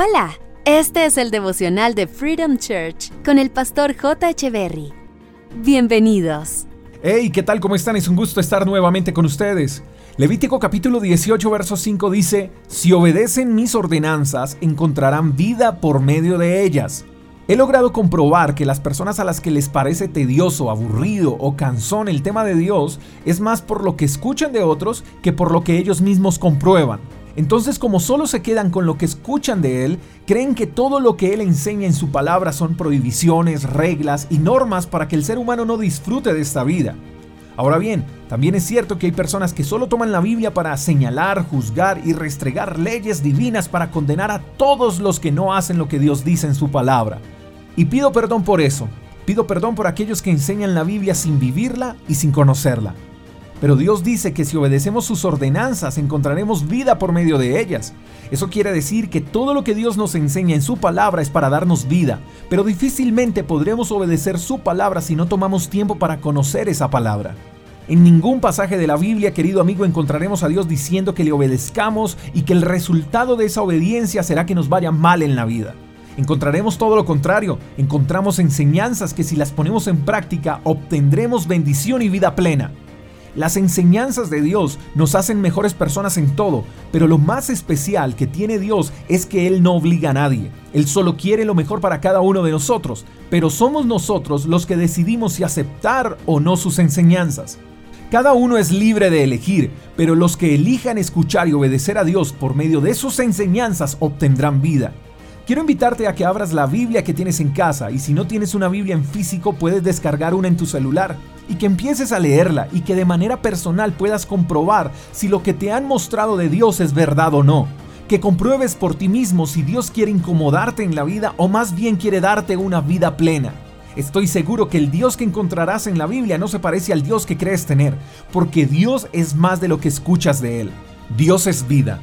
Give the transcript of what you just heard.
Hola, este es el devocional de Freedom Church con el pastor J. Echeverry. Bienvenidos. Hey, ¿qué tal? ¿Cómo están? Es un gusto estar nuevamente con ustedes. Levítico capítulo 18, verso 5 dice, Si obedecen mis ordenanzas, encontrarán vida por medio de ellas. He logrado comprobar que las personas a las que les parece tedioso, aburrido o cansón el tema de Dios es más por lo que escuchan de otros que por lo que ellos mismos comprueban. Entonces como solo se quedan con lo que escuchan de Él, creen que todo lo que Él enseña en su palabra son prohibiciones, reglas y normas para que el ser humano no disfrute de esta vida. Ahora bien, también es cierto que hay personas que solo toman la Biblia para señalar, juzgar y restregar leyes divinas para condenar a todos los que no hacen lo que Dios dice en su palabra. Y pido perdón por eso. Pido perdón por aquellos que enseñan la Biblia sin vivirla y sin conocerla. Pero Dios dice que si obedecemos sus ordenanzas encontraremos vida por medio de ellas. Eso quiere decir que todo lo que Dios nos enseña en su palabra es para darnos vida, pero difícilmente podremos obedecer su palabra si no tomamos tiempo para conocer esa palabra. En ningún pasaje de la Biblia, querido amigo, encontraremos a Dios diciendo que le obedezcamos y que el resultado de esa obediencia será que nos vaya mal en la vida. Encontraremos todo lo contrario, encontramos enseñanzas que si las ponemos en práctica obtendremos bendición y vida plena. Las enseñanzas de Dios nos hacen mejores personas en todo, pero lo más especial que tiene Dios es que Él no obliga a nadie. Él solo quiere lo mejor para cada uno de nosotros, pero somos nosotros los que decidimos si aceptar o no sus enseñanzas. Cada uno es libre de elegir, pero los que elijan escuchar y obedecer a Dios por medio de sus enseñanzas obtendrán vida. Quiero invitarte a que abras la Biblia que tienes en casa y si no tienes una Biblia en físico puedes descargar una en tu celular y que empieces a leerla y que de manera personal puedas comprobar si lo que te han mostrado de Dios es verdad o no. Que compruebes por ti mismo si Dios quiere incomodarte en la vida o más bien quiere darte una vida plena. Estoy seguro que el Dios que encontrarás en la Biblia no se parece al Dios que crees tener, porque Dios es más de lo que escuchas de Él. Dios es vida.